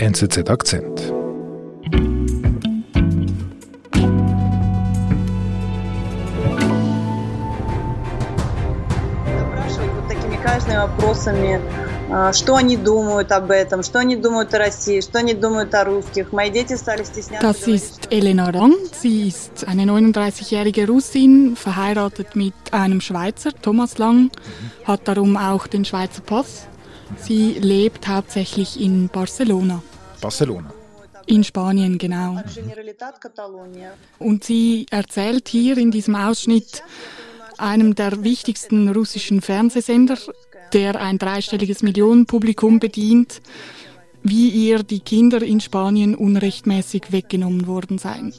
NZZ Akzent. Спрашивают вот такими каждыми вопросами, а, что они думают об этом, что они думают о России, что они думают о rусских. Мои дети стали стесняться. Das говорить, ist Elena Rang. Sie ist eine 39-jährige Russin, verheiratet mit einem Schweizer, Thomas Lang, hat darum auch den Schweizer Pass. Sie lebt hauptsächlich in Barcelona, Barcelona. In Spanien, genau. Und sie erzählt hier in diesem Ausschnitt einem der wichtigsten russischen Fernsehsender, der ein dreistelliges Millionenpublikum bedient, wie ihr die Kinder in Spanien unrechtmäßig weggenommen worden seien.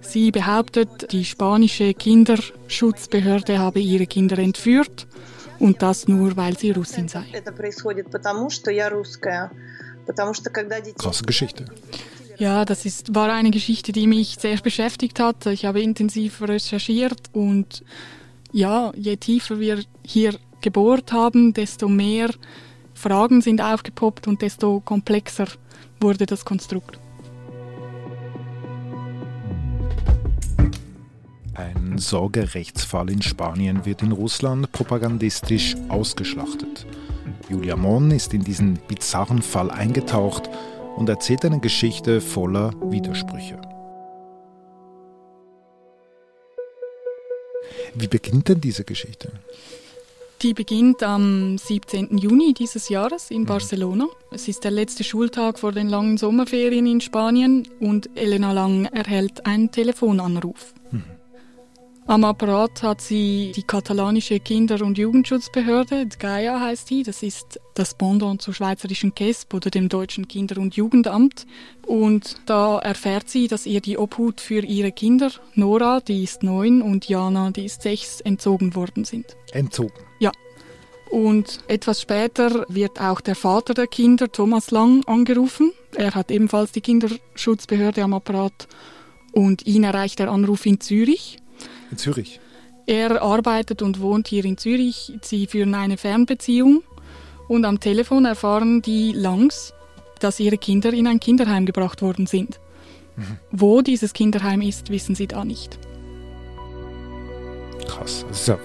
Sie behauptet, die spanische Kinderschutzbehörde habe ihre Kinder entführt und das nur, weil sie Russin sei. Krasse Geschichte. Ja, das ist, war eine Geschichte, die mich sehr beschäftigt hat. Ich habe intensiv recherchiert und ja, je tiefer wir hier gebohrt haben, desto mehr Fragen sind aufgepoppt und desto komplexer wurde das Konstrukt. Ein Sorgerechtsfall in Spanien wird in Russland propagandistisch ausgeschlachtet. Julia Mon ist in diesen bizarren Fall eingetaucht und erzählt eine Geschichte voller Widersprüche. Wie beginnt denn diese Geschichte? Die beginnt am 17. Juni dieses Jahres in Barcelona. Es ist der letzte Schultag vor den langen Sommerferien in Spanien und Elena Lang erhält einen Telefonanruf. Am Apparat hat sie die katalanische Kinder- und Jugendschutzbehörde, GAIA heißt die, das ist das Pendant zur schweizerischen KESB oder dem deutschen Kinder- und Jugendamt. Und da erfährt sie, dass ihr die Obhut für ihre Kinder, Nora, die ist neun, und Jana, die ist sechs, entzogen worden sind. Entzogen. Ja. Und etwas später wird auch der Vater der Kinder, Thomas Lang, angerufen. Er hat ebenfalls die Kinderschutzbehörde am Apparat und ihn erreicht der Anruf in Zürich. In Zürich. Er arbeitet und wohnt hier in Zürich. Sie führen eine Fernbeziehung und am Telefon erfahren die Langs, dass ihre Kinder in ein Kinderheim gebracht worden sind. Wo dieses Kinderheim ist, wissen sie da nicht. Krass. Das ist ja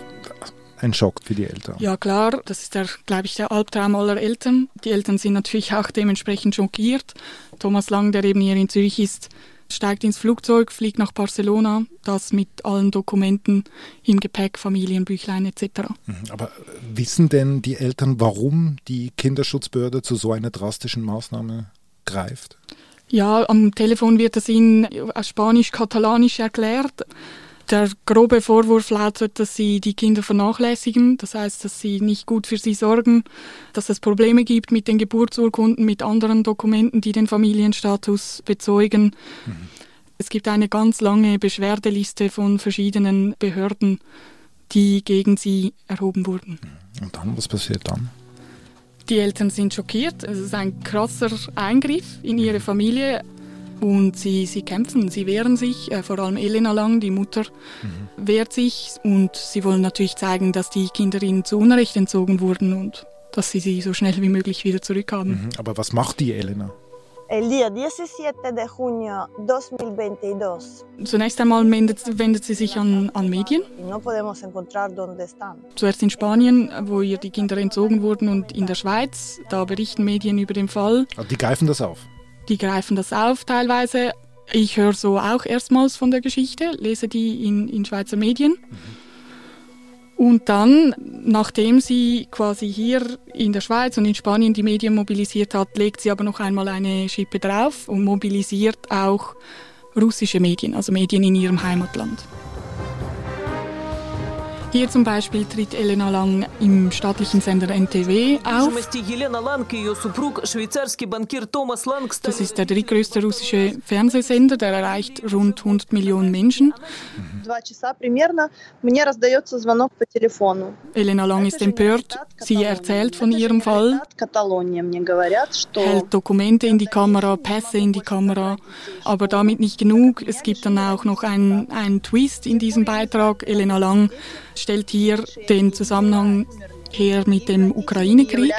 ein Schock für die Eltern. Ja klar, das ist der, glaube ich, der Albtraum aller Eltern. Die Eltern sind natürlich auch dementsprechend schockiert. Thomas Lang, der eben hier in Zürich ist, steigt ins Flugzeug, fliegt nach Barcelona, das mit allen Dokumenten im Gepäck, Familienbüchlein etc. Mhm. Aber wissen denn die Eltern, warum die Kinderschutzbehörde zu so einer drastischen Maßnahme greift? Ja, am Telefon wird das ihnen auf Spanisch-Katalanisch erklärt. Der grobe Vorwurf lautet, dass sie die Kinder vernachlässigen, das heißt, dass sie nicht gut für sie sorgen, dass es Probleme gibt mit den Geburtsurkunden, mit anderen Dokumenten, die den Familienstatus bezeugen. Es gibt eine ganz lange Beschwerdeliste von verschiedenen Behörden, die gegen sie erhoben wurden. Und dann, was passiert dann? Die Eltern sind schockiert. Es ist ein krasser Eingriff in ihre Familie. Und sie, sie kämpfen, sie wehren sich, äh, vor allem Elena Lang, die Mutter, wehrt sich. Und sie wollen natürlich zeigen, dass die Kinder ihnen zu Unrecht entzogen wurden und dass sie sie so schnell wie möglich wieder zurückhaben. Mhm. Aber was macht die Elena? El día 17 de junio 2022 Zunächst einmal wendet, wendet sie sich an, an Medien. y no podemos encontrar dónde están. Zuerst in Spanien, wo ihr die Kinder entzogen wurden, und in der Schweiz. Da berichten Medien über den Fall. Ah, Die greifen das auf. Die greifen das auf teilweise. Ich höre so auch erstmals von der Geschichte, lese die in, in Schweizer Medien. Und dann, nachdem sie quasi hier in der Schweiz und in Spanien die Medien mobilisiert hat, legt sie aber noch einmal eine Schippe drauf und mobilisiert auch russische Medien, also Medien in ihrem Heimatland. Hier zum Beispiel tritt Elena Lang im staatlichen Sender NTW auf. Das ist der drittgrößte russische Fernsehsender, der erreicht rund 100 Millionen Menschen. Elena Lang ist empört. Sie erzählt von ihrem Fall, hält Dokumente in die Kamera, Pässe in die Kamera, aber damit nicht genug. Es gibt dann auch noch einen, einen Twist in diesem Beitrag. Elena Lang stellt hier den Zusammenhang her mit dem Ukraine-Krieg.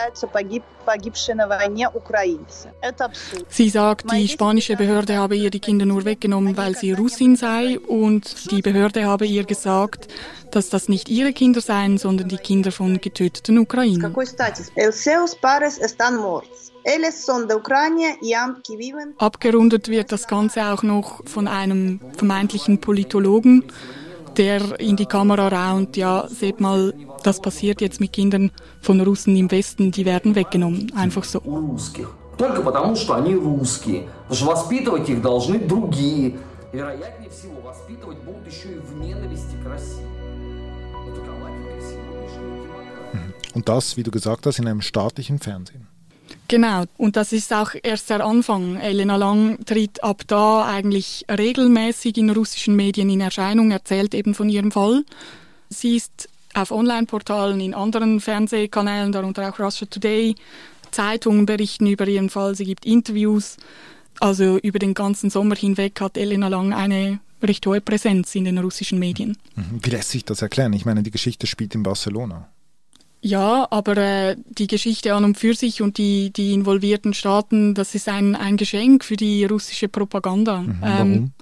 Sie sagt, die spanische Behörde habe ihr die Kinder nur weggenommen, weil sie Russin sei und die Behörde habe ihr gesagt, dass das nicht ihre Kinder seien, sondern die Kinder von getöteten Ukrainern. Abgerundet wird das Ganze auch noch von einem vermeintlichen Politologen, der in die Kamera raunt, ja, seht mal, das passiert jetzt mit Kindern von Russen im Westen, die werden weggenommen, einfach so. Только потому, что они русские. Потому что воспитывать их должны другие. Вероятнее всего, воспитывать будут еще и в ненависти к России. Und das, wie du gesagt hast, in einem staatlichen Fernsehen. Genau, und das ist auch erst der Anfang. Elena Lang tritt ab da eigentlich regelmäßig in russischen Medien in Erscheinung, erzählt eben von ihrem Fall. Sie ist auf Online-Portalen, in anderen Fernsehkanälen, darunter auch Russia Today, Zeitungen berichten über ihren Fall, sie gibt Interviews. Also über den ganzen Sommer hinweg hat Elena Lang eine recht hohe Präsenz in den russischen Medien. Mhm. Wie lässt sich das erklären? Ich meine, die Geschichte spielt in Barcelona. Ja, aber äh, die Geschichte an und für sich und die, die involvierten Staaten, das ist ein, ein Geschenk für die russische Propaganda. Mhm, warum? Ähm,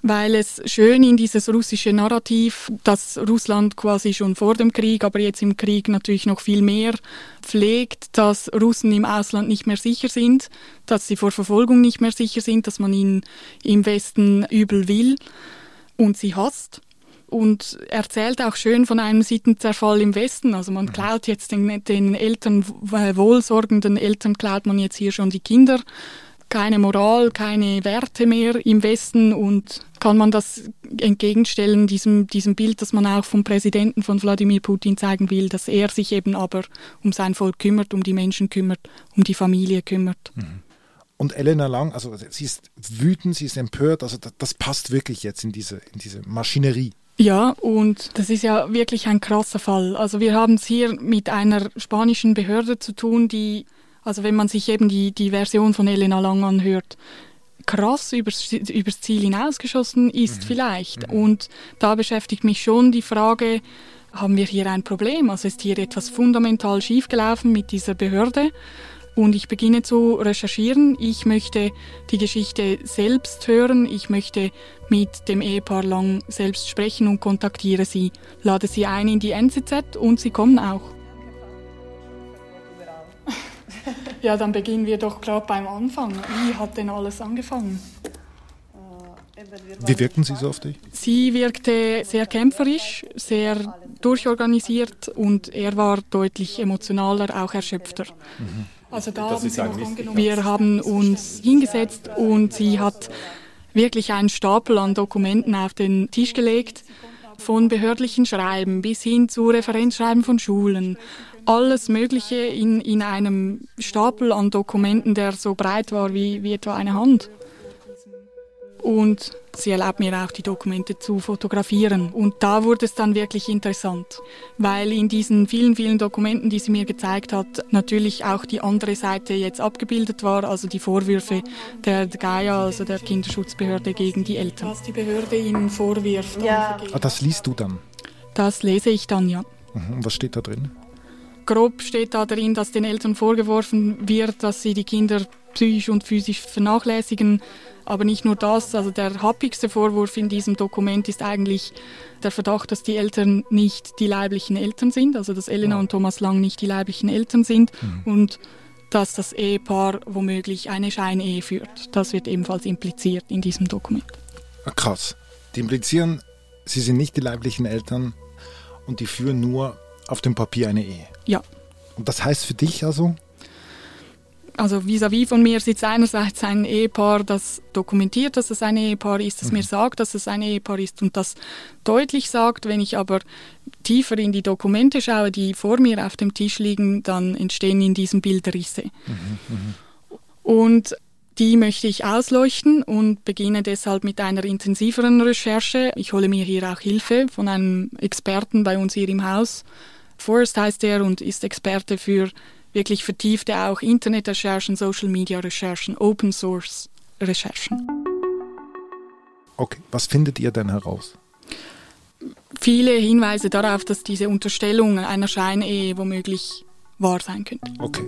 weil es schön in dieses russische Narrativ, das Russland quasi schon vor dem Krieg, aber jetzt im Krieg natürlich noch viel mehr pflegt, dass Russen im Ausland nicht mehr sicher sind, dass sie vor Verfolgung nicht mehr sicher sind, dass man ihnen im Westen übel will und sie hasst und erzählt auch schön von einem Sittenzerfall im Westen. Also man mhm. klaut jetzt den, den Eltern, äh, wohlsorgenden Eltern, klaut man jetzt hier schon die Kinder. Keine Moral, keine Werte mehr im Westen und kann man das entgegenstellen, diesem, diesem Bild, das man auch vom Präsidenten von Wladimir Putin zeigen will, dass er sich eben aber um sein Volk kümmert, um die Menschen kümmert, um die Familie kümmert. Mhm. Und Elena Lang, also sie ist wütend, sie ist empört, also das, das passt wirklich jetzt in diese, in diese Maschinerie. Ja, und das ist ja wirklich ein krasser Fall. Also wir haben es hier mit einer spanischen Behörde zu tun, die, also wenn man sich eben die, die Version von Elena Lang anhört, krass übers, übers Ziel hinausgeschossen ist mhm. vielleicht. Mhm. Und da beschäftigt mich schon die Frage, haben wir hier ein Problem? Also ist hier etwas fundamental schiefgelaufen mit dieser Behörde? Und ich beginne zu recherchieren. Ich möchte die Geschichte selbst hören. Ich möchte mit dem Ehepaar Lang selbst sprechen und kontaktiere sie. Lade sie ein in die NZZ und sie kommen auch. ja, dann beginnen wir doch gerade beim Anfang. Wie hat denn alles angefangen? Wie wirkten Sie so auf dich? Sie wirkte sehr kämpferisch, sehr durchorganisiert und er war deutlich emotionaler, auch erschöpfter. Mhm. Also da haben sie noch angenommen. Wir haben uns hingesetzt und sie hat wirklich einen Stapel an Dokumenten auf den Tisch gelegt, von behördlichen Schreiben bis hin zu Referenzschreiben von Schulen. Alles Mögliche in, in einem Stapel an Dokumenten, der so breit war wie, wie etwa eine Hand. Und sie erlaubt mir auch, die Dokumente zu fotografieren. Und da wurde es dann wirklich interessant, weil in diesen vielen, vielen Dokumenten, die sie mir gezeigt hat, natürlich auch die andere Seite jetzt abgebildet war, also die Vorwürfe der Gaia, also der Kinderschutzbehörde gegen die Eltern. Was die Behörde ihnen vorwirft. Ja. Ah, das liest du dann? Das lese ich dann, ja. Mhm. Was steht da drin? Grob steht da drin, dass den Eltern vorgeworfen wird, dass sie die Kinder psychisch und physisch vernachlässigen, aber nicht nur das, also der happigste Vorwurf in diesem Dokument ist eigentlich der Verdacht, dass die Eltern nicht die leiblichen Eltern sind, also dass Elena ja. und Thomas Lang nicht die leiblichen Eltern sind mhm. und dass das Ehepaar womöglich eine Scheinehe führt. Das wird ebenfalls impliziert in diesem Dokument. Ah, krass. Die implizieren, sie sind nicht die leiblichen Eltern und die führen nur auf dem Papier eine Ehe. Ja. Und das heißt für dich also, also vis-à-vis -vis von mir sitzt einerseits ein Ehepaar, das dokumentiert, dass es ein Ehepaar ist, das mhm. mir sagt, dass es ein Ehepaar ist und das deutlich sagt. Wenn ich aber tiefer in die Dokumente schaue, die vor mir auf dem Tisch liegen, dann entstehen in diesem Bild Risse. Mhm, mh. Und die möchte ich ausleuchten und beginne deshalb mit einer intensiveren Recherche. Ich hole mir hier auch Hilfe von einem Experten bei uns hier im Haus. Forrest heißt er und ist Experte für wirklich vertiefte auch Internetrecherchen, Social Media Recherchen, Open Source Recherchen. Okay, was findet ihr denn heraus? viele Hinweise darauf, dass diese Unterstellung einer Scheinehe womöglich wahr sein könnte. Okay.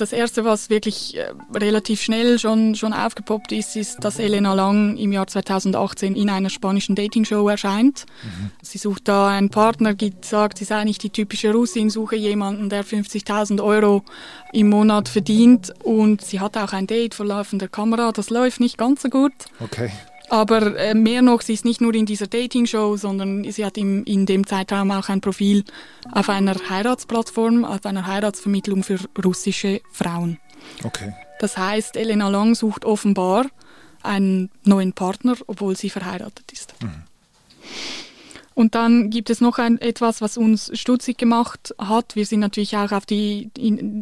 Das erste, was wirklich äh, relativ schnell schon, schon aufgepoppt ist, ist, dass Elena Lang im Jahr 2018 in einer spanischen Dating-Show erscheint. Mhm. Sie sucht da einen Partner, sagt, sie sei nicht die typische Russin, suche jemanden, der 50.000 Euro im Monat verdient. Und sie hat auch ein Date vor laufender Kamera. Das läuft nicht ganz so gut. Okay. Aber äh, mehr noch, sie ist nicht nur in dieser Dating-Show, sondern sie hat im, in dem Zeitraum auch ein Profil auf einer Heiratsplattform, auf einer Heiratsvermittlung für russische Frauen. Okay. Das heißt, Elena Lang sucht offenbar einen neuen Partner, obwohl sie verheiratet ist. Mhm. Und dann gibt es noch ein, etwas, was uns stutzig gemacht hat. Wir sind natürlich auch auf die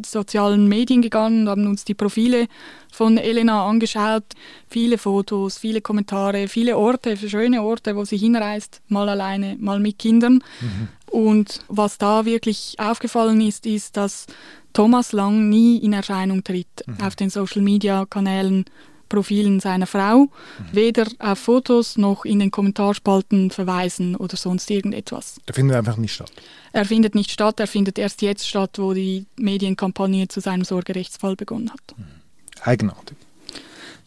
sozialen Medien gegangen und haben uns die Profile von Elena angeschaut. Viele Fotos, viele Kommentare, viele Orte, schöne Orte, wo sie hinreist, mal alleine, mal mit Kindern. Mhm. Und was da wirklich aufgefallen ist, ist, dass Thomas Lang nie in Erscheinung tritt mhm. auf den Social-Media-Kanälen Profilen seiner Frau, mhm. weder auf Fotos noch in den Kommentarspalten verweisen oder sonst irgendetwas. Er findet einfach nicht statt. Er findet nicht statt, er findet erst jetzt statt, wo die Medienkampagne zu seinem Sorgerechtsfall begonnen hat. Mhm. Eigenartig.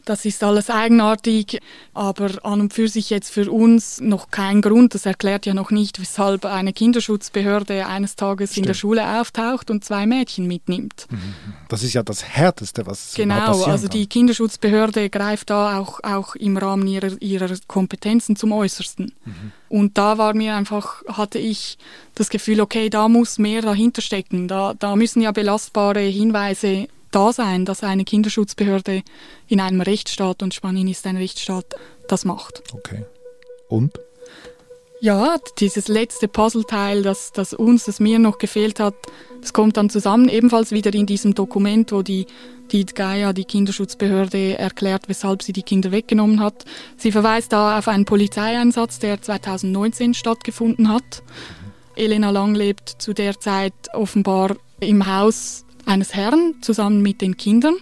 Das ist alles eigenartig, aber an und für sich jetzt für uns noch kein Grund. Das erklärt ja noch nicht, weshalb eine Kinderschutzbehörde eines Tages Stimmt. in der Schule auftaucht und zwei Mädchen mitnimmt. Mhm. Das ist ja das Härteste, was genau. Also die Kinderschutzbehörde greift da auch auch im Rahmen ihrer ihrer Kompetenzen zum Äußersten. Mhm. Und da war mir einfach hatte ich das Gefühl, okay, da muss mehr dahinter stecken. Da da müssen ja belastbare Hinweise da sein, dass eine Kinderschutzbehörde in einem Rechtsstaat, und Spanien ist ein Rechtsstaat, das macht. Okay. Und? Ja, dieses letzte Puzzleteil, das, das uns, das mir noch gefehlt hat, das kommt dann zusammen, ebenfalls wieder in diesem Dokument, wo die, die Gaia, die Kinderschutzbehörde, erklärt, weshalb sie die Kinder weggenommen hat. Sie verweist da auf einen Polizeieinsatz, der 2019 stattgefunden hat. Elena Lang lebt zu der Zeit offenbar im Haus eines Herrn zusammen mit den Kindern.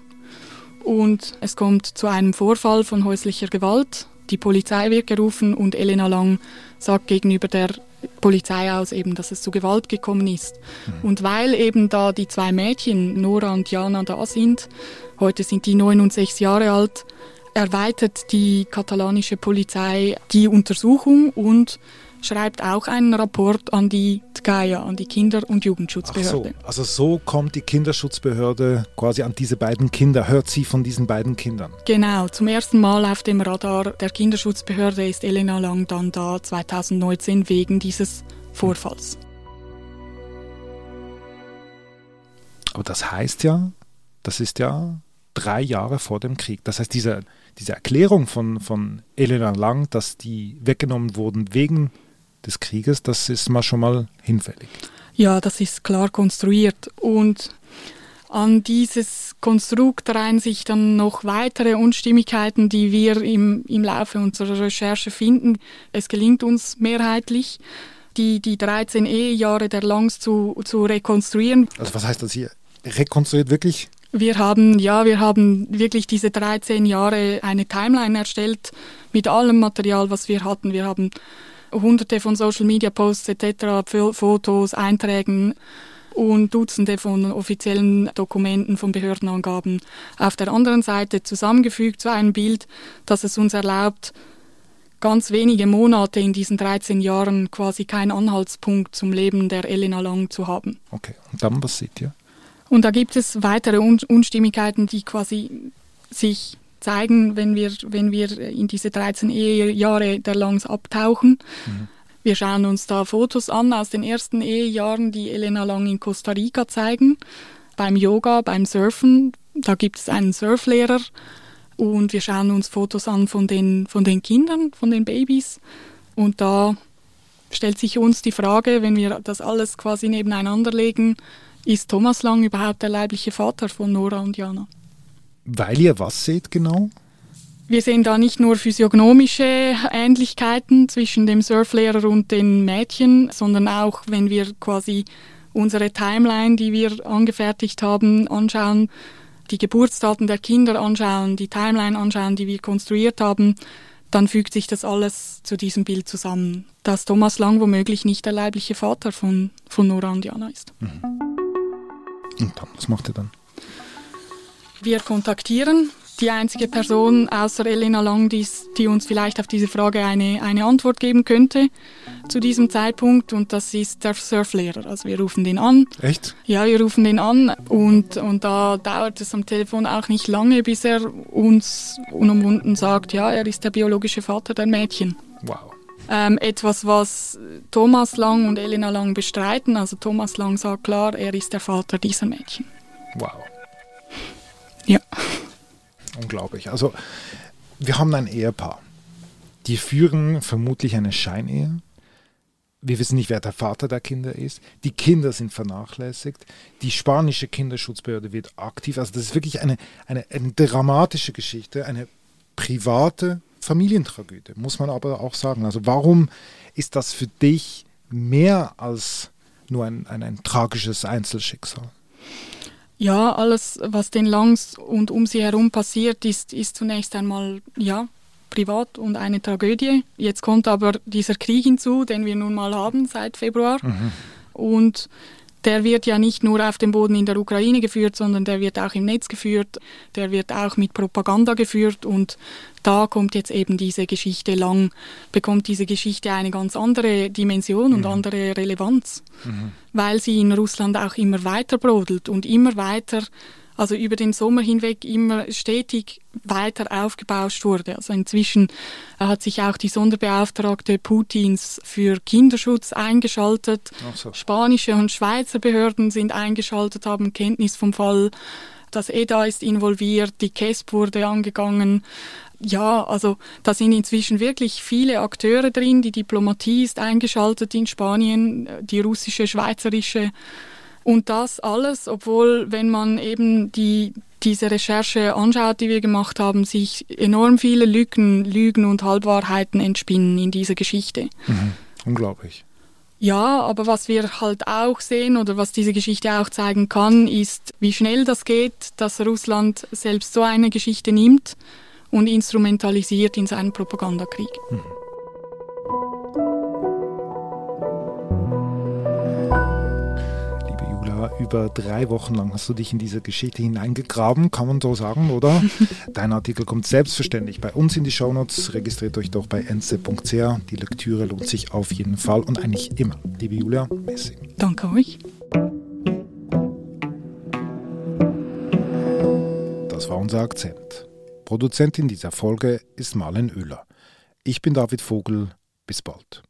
Und es kommt zu einem Vorfall von häuslicher Gewalt. Die Polizei wird gerufen und Elena Lang sagt gegenüber der Polizei aus eben, dass es zu Gewalt gekommen ist. Mhm. Und weil eben da die zwei Mädchen, Nora und Jana, da sind, heute sind die neun und sechs Jahre alt, erweitert die katalanische Polizei die Untersuchung und schreibt auch einen Rapport an die TGAIA, an die Kinder- und Jugendschutzbehörde. So, also so kommt die Kinderschutzbehörde quasi an diese beiden Kinder, hört sie von diesen beiden Kindern. Genau, zum ersten Mal auf dem Radar der Kinderschutzbehörde ist Elena Lang dann da 2019 wegen dieses Vorfalls. Aber das heißt ja, das ist ja drei Jahre vor dem Krieg. Das heißt, diese, diese Erklärung von, von Elena Lang, dass die weggenommen wurden wegen des Krieges, das ist mal schon mal hinfällig. Ja, das ist klar konstruiert und an dieses Konstrukt reihen sich dann noch weitere Unstimmigkeiten, die wir im, im Laufe unserer Recherche finden. Es gelingt uns mehrheitlich, die, die 13 Ehejahre der Langs zu, zu rekonstruieren. Also was heißt das hier? Rekonstruiert wirklich? Wir haben, ja, wir haben wirklich diese 13 Jahre eine Timeline erstellt mit allem Material, was wir hatten. Wir haben hunderte von Social Media Posts etc., Fotos, Einträgen und Dutzende von offiziellen Dokumenten von Behördenangaben auf der anderen Seite zusammengefügt zu einem Bild, das es uns erlaubt, ganz wenige Monate in diesen 13 Jahren quasi keinen Anhaltspunkt zum Leben der Elena Lang zu haben. Okay, und dann was seht ihr? Und da gibt es weitere Unstimmigkeiten, die quasi sich zeigen, wenn wir, wenn wir in diese 13 Ehejahre der Langs abtauchen. Mhm. Wir schauen uns da Fotos an aus den ersten Ehejahren, die Elena Lang in Costa Rica zeigen, beim Yoga, beim Surfen. Da gibt es einen Surflehrer und wir schauen uns Fotos an von den, von den Kindern, von den Babys. Und da stellt sich uns die Frage, wenn wir das alles quasi nebeneinander legen, ist Thomas Lang überhaupt der leibliche Vater von Nora und Jana? Weil ihr was seht genau? Wir sehen da nicht nur physiognomische Ähnlichkeiten zwischen dem Surflehrer und den Mädchen, sondern auch, wenn wir quasi unsere Timeline, die wir angefertigt haben, anschauen, die Geburtsdaten der Kinder anschauen, die Timeline anschauen, die wir konstruiert haben, dann fügt sich das alles zu diesem Bild zusammen, dass Thomas Lang womöglich nicht der leibliche Vater von, von Nora und Jana ist. Mhm. Und dann, was macht er dann? Wir kontaktieren die einzige Person außer Elena Lang, die, die uns vielleicht auf diese Frage eine, eine Antwort geben könnte zu diesem Zeitpunkt und das ist der Surflehrer. Also wir rufen den an. Echt? Ja, wir rufen den an und, und da dauert es am Telefon auch nicht lange, bis er uns unumwunden sagt, ja, er ist der biologische Vater der Mädchen. Wow. Ähm, etwas, was Thomas Lang und Elena Lang bestreiten. Also Thomas Lang sagt klar, er ist der Vater dieser Mädchen. Wow. Ja. Unglaublich. Also wir haben ein Ehepaar. Die führen vermutlich eine Scheinehe. Wir wissen nicht, wer der Vater der Kinder ist. Die Kinder sind vernachlässigt. Die spanische Kinderschutzbehörde wird aktiv. Also das ist wirklich eine, eine, eine dramatische Geschichte, eine private Familientragödie, muss man aber auch sagen. Also warum ist das für dich mehr als nur ein, ein, ein tragisches Einzelschicksal? Ja, alles, was den Langs und um sie herum passiert, ist, ist zunächst einmal ja privat und eine Tragödie. Jetzt kommt aber dieser Krieg hinzu, den wir nun mal haben seit Februar. Mhm. Und der wird ja nicht nur auf dem Boden in der Ukraine geführt, sondern der wird auch im Netz geführt, der wird auch mit Propaganda geführt und da kommt jetzt eben diese Geschichte lang, bekommt diese Geschichte eine ganz andere Dimension und mhm. andere Relevanz, mhm. weil sie in Russland auch immer weiter brodelt und immer weiter also über den Sommer hinweg immer stetig weiter aufgebauscht wurde. Also inzwischen hat sich auch die Sonderbeauftragte Putins für Kinderschutz eingeschaltet. So. Spanische und Schweizer Behörden sind eingeschaltet, haben Kenntnis vom Fall. Das EDA ist involviert, die KESP wurde angegangen. Ja, also da sind inzwischen wirklich viele Akteure drin. Die Diplomatie ist eingeschaltet in Spanien, die russische, schweizerische. Und das alles, obwohl, wenn man eben die, diese Recherche anschaut, die wir gemacht haben, sich enorm viele Lücken, Lügen und Halbwahrheiten entspinnen in dieser Geschichte. Mhm. Unglaublich. Ja, aber was wir halt auch sehen oder was diese Geschichte auch zeigen kann, ist, wie schnell das geht, dass Russland selbst so eine Geschichte nimmt und instrumentalisiert in seinen Propagandakrieg. Mhm. Über drei Wochen lang hast du dich in diese Geschichte hineingegraben, kann man so sagen, oder? Dein Artikel kommt selbstverständlich bei uns in die Shownotes. Registriert euch doch bei nc.ch. Die Lektüre lohnt sich auf jeden Fall und eigentlich immer. Liebe Julia, Messi. Danke euch. Das war unser Akzent. Produzentin dieser Folge ist Marlen Oehler. Ich bin David Vogel. Bis bald.